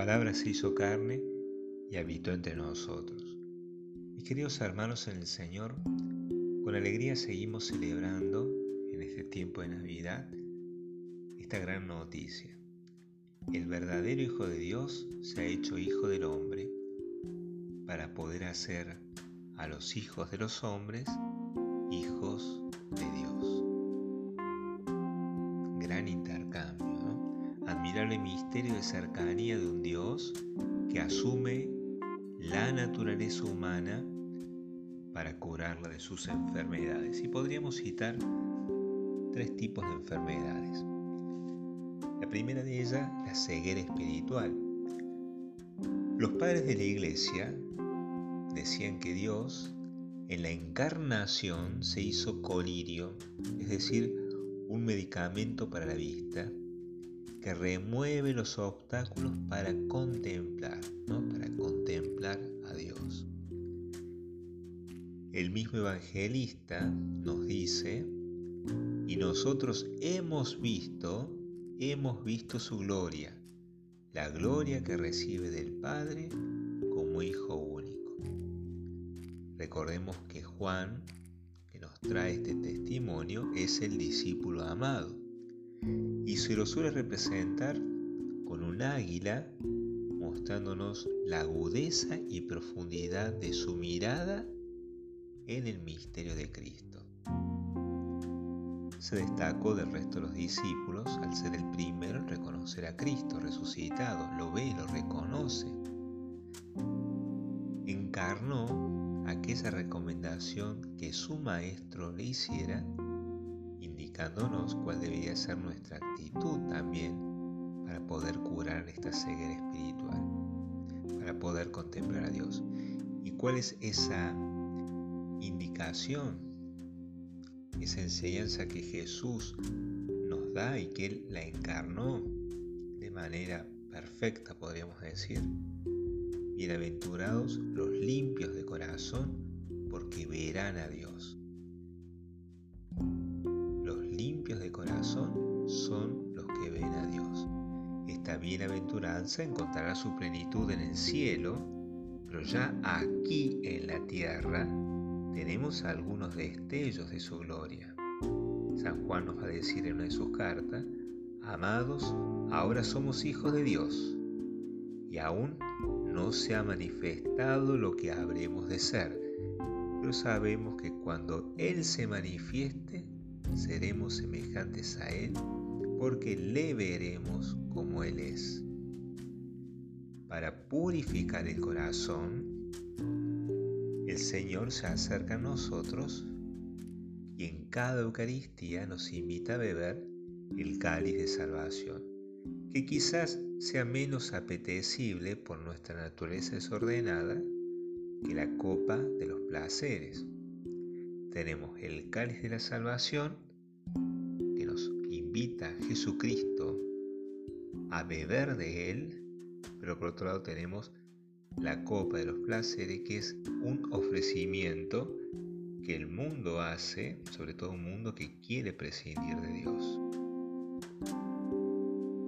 palabra se hizo carne y habitó entre nosotros. Mis queridos hermanos en el Señor, con alegría seguimos celebrando en este tiempo de Navidad esta gran noticia. El verdadero Hijo de Dios se ha hecho Hijo del hombre para poder hacer a los hijos de los hombres hijos de Dios. ¿No? Admirable misterio de cercanía de un Dios que asume la naturaleza humana para curarla de sus enfermedades. Y podríamos citar tres tipos de enfermedades. La primera de ellas, la ceguera espiritual. Los padres de la iglesia decían que Dios en la encarnación se hizo colirio, es decir, un medicamento para la vista que remueve los obstáculos para contemplar, ¿no? para contemplar a Dios. El mismo evangelista nos dice, y nosotros hemos visto, hemos visto su gloria, la gloria que recibe del Padre como Hijo único. Recordemos que Juan, que nos trae este testimonio, es el discípulo amado y se lo suele representar con un águila mostrándonos la agudeza y profundidad de su mirada en el misterio de Cristo. Se destacó del resto de los discípulos al ser el primero en reconocer a Cristo resucitado, lo ve lo reconoce. Encarnó aquella recomendación que su maestro le hiciera cuál debería ser nuestra actitud también para poder curar esta ceguera espiritual, para poder contemplar a Dios. ¿Y cuál es esa indicación, esa enseñanza que Jesús nos da y que Él la encarnó de manera perfecta, podríamos decir? Bienaventurados los limpios de corazón, porque verán a Dios de corazón son los que ven a Dios. Esta bienaventuranza encontrará su plenitud en el cielo, pero ya aquí en la tierra tenemos algunos destellos de su gloria. San Juan nos va a decir en una de sus cartas, amados, ahora somos hijos de Dios, y aún no se ha manifestado lo que habremos de ser, pero sabemos que cuando Él se manifieste, seremos semejantes a Él porque le veremos como Él es. Para purificar el corazón, el Señor se acerca a nosotros y en cada Eucaristía nos invita a beber el cáliz de salvación, que quizás sea menos apetecible por nuestra naturaleza desordenada que la copa de los placeres tenemos el cáliz de la salvación que nos invita Jesucristo a beber de él, pero por otro lado tenemos la copa de los placeres que es un ofrecimiento que el mundo hace, sobre todo un mundo que quiere prescindir de Dios.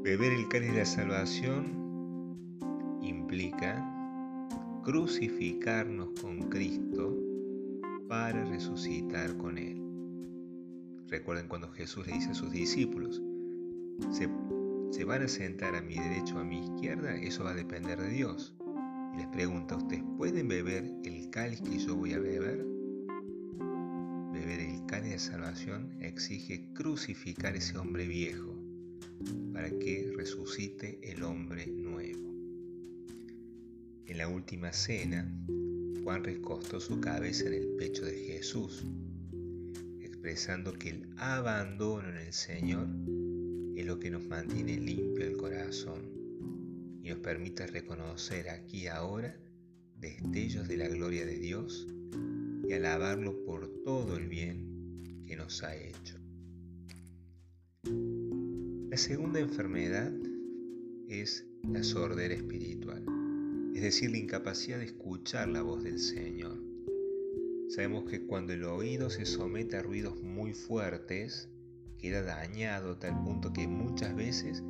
Beber el cáliz de la salvación implica crucificarnos con Cristo para resucitar con Él. Recuerden cuando Jesús le dice a sus discípulos, ¿se, ¿se, van a sentar a mi derecho o a mi izquierda? Eso va a depender de Dios. Y les pregunta, ¿ustedes pueden beber el cáliz que yo voy a beber? Beber el cáliz de salvación exige crucificar ese hombre viejo para que resucite el hombre nuevo. En la última cena, Juan recostó su cabeza en el pecho de Jesús, expresando que el abandono en el Señor es lo que nos mantiene limpio el corazón y nos permite reconocer aquí y ahora destellos de la gloria de Dios y alabarlo por todo el bien que nos ha hecho. La segunda enfermedad es la sordera espiritual es decir, la incapacidad de escuchar la voz del Señor. Sabemos que cuando el oído se somete a ruidos muy fuertes, queda dañado a tal punto que muchas veces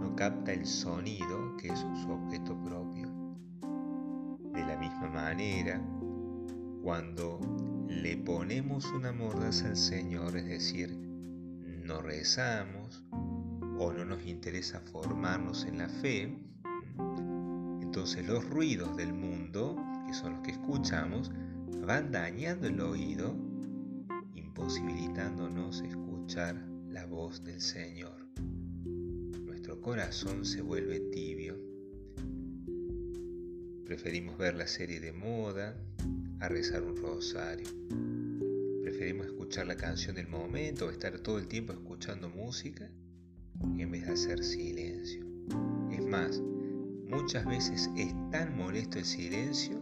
no capta el sonido que es su objeto propio. De la misma manera, cuando le ponemos una mordaza al Señor, es decir, no rezamos o no nos interesa formarnos en la fe, entonces los ruidos del mundo, que son los que escuchamos, van dañando el oído, imposibilitándonos escuchar la voz del Señor. Nuestro corazón se vuelve tibio. Preferimos ver la serie de moda a rezar un rosario. Preferimos escuchar la canción del momento o estar todo el tiempo escuchando música en vez de hacer silencio. Es más, muchas veces es tan molesto el silencio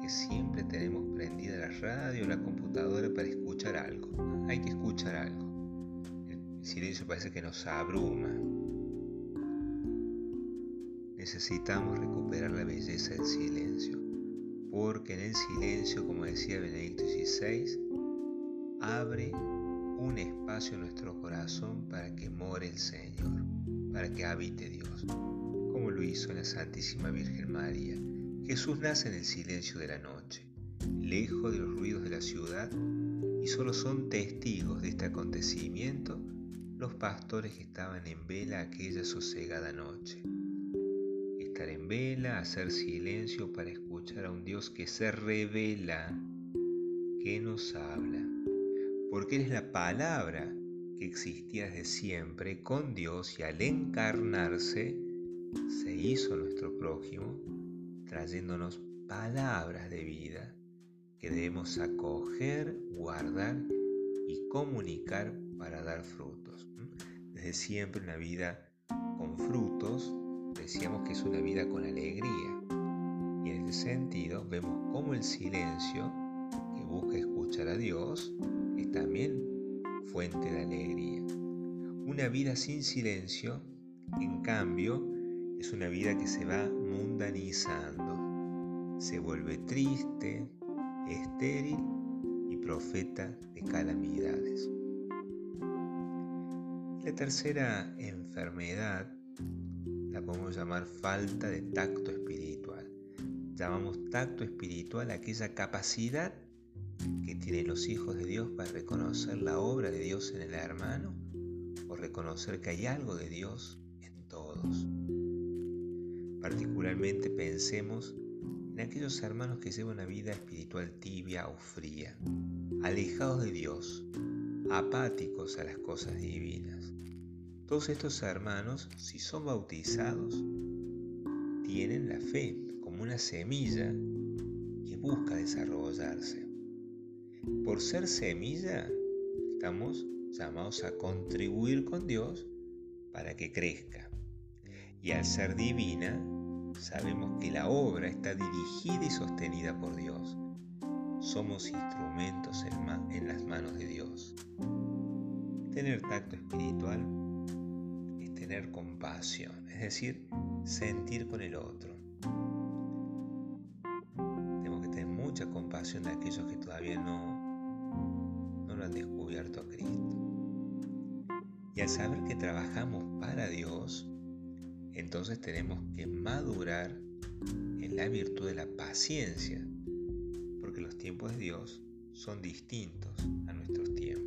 que siempre tenemos prendida la radio o la computadora para escuchar algo. Hay que escuchar algo. El silencio parece que nos abruma. Necesitamos recuperar la belleza del silencio, porque en el silencio, como decía Benedicto XVI, abre un espacio en nuestro corazón para que more el Señor, para que habite Dios, lo hizo la Santísima Virgen María. Jesús nace en el silencio de la noche, lejos de los ruidos de la ciudad, y solo son testigos de este acontecimiento los pastores que estaban en vela aquella sosegada noche. Estar en vela, hacer silencio para escuchar a un Dios que se revela, que nos habla porque Él es la palabra que existía desde siempre con Dios y al encarnarse se hizo nuestro prójimo, trayéndonos palabras de vida que debemos acoger, guardar y comunicar para dar frutos. Desde siempre una vida con frutos, decíamos que es una vida con alegría. Y en ese sentido vemos cómo el silencio que busca escuchar a Dios también fuente de alegría. Una vida sin silencio, en cambio, es una vida que se va mundanizando, se vuelve triste, estéril y profeta de calamidades. La tercera enfermedad la podemos llamar falta de tacto espiritual. Llamamos tacto espiritual aquella capacidad que tienen los hijos de Dios para reconocer la obra de Dios en el hermano o reconocer que hay algo de Dios en todos. Particularmente pensemos en aquellos hermanos que llevan una vida espiritual tibia o fría, alejados de Dios, apáticos a las cosas divinas. Todos estos hermanos, si son bautizados, tienen la fe como una semilla que busca desarrollarse. Por ser semilla, estamos llamados a contribuir con Dios para que crezca. Y al ser divina, sabemos que la obra está dirigida y sostenida por Dios. Somos instrumentos en, las manos de Dios. Tener tacto espiritual es tener compasión, es decir, sentir con el otro. Tenemos que tener mucha compasión de aquellos que todavía no han descubierto a Cristo. Y al saber que trabajamos para Dios, entonces tenemos que madurar en la virtud de la paciencia, porque los tiempos de Dios son distintos a nuestros tiempos.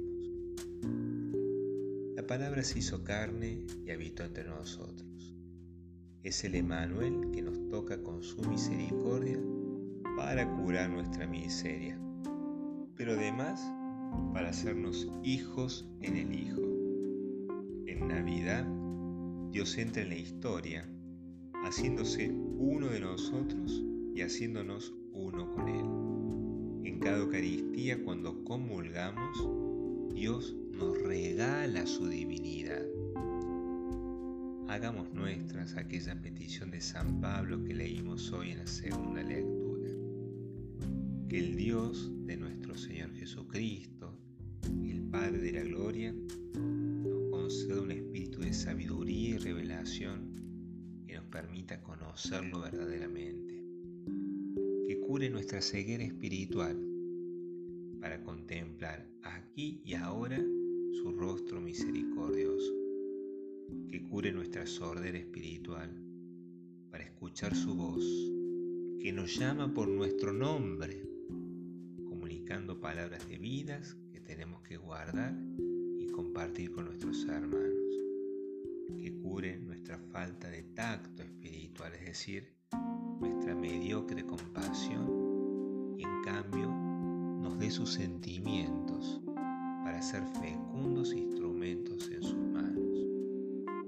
La palabra se hizo carne y habitó entre nosotros. Es el Emanuel que nos toca con su misericordia para curar nuestra miseria. Pero además para hacernos hijos en el Hijo. En Navidad, Dios entra en la historia, haciéndose uno de nosotros y haciéndonos uno con Él. En cada Eucaristía, cuando comulgamos, Dios nos regala su divinidad. Hagamos nuestras aquella petición de San Pablo que leímos hoy en la segunda lectura. Que el Dios de nuestro Señor Jesucristo, Padre de la Gloria, y revelación que nos permita conocerlo verdaderamente, que cure nuestra ceguera espiritual para contemplar aquí y ahora su rostro misericordioso, que cure nuestra sordera espiritual para escuchar su voz, que nos llama por nuestro nombre, comunicando palabras de vidas que tenemos que guardar y compartir con nuestros hermanos, que cure nuestra falta de tacto espiritual, es decir, nuestra mediocre compasión y en cambio nos dé sus sentimientos para ser fecundos instrumentos en sus manos.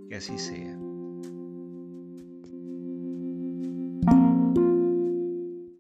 Que así sea.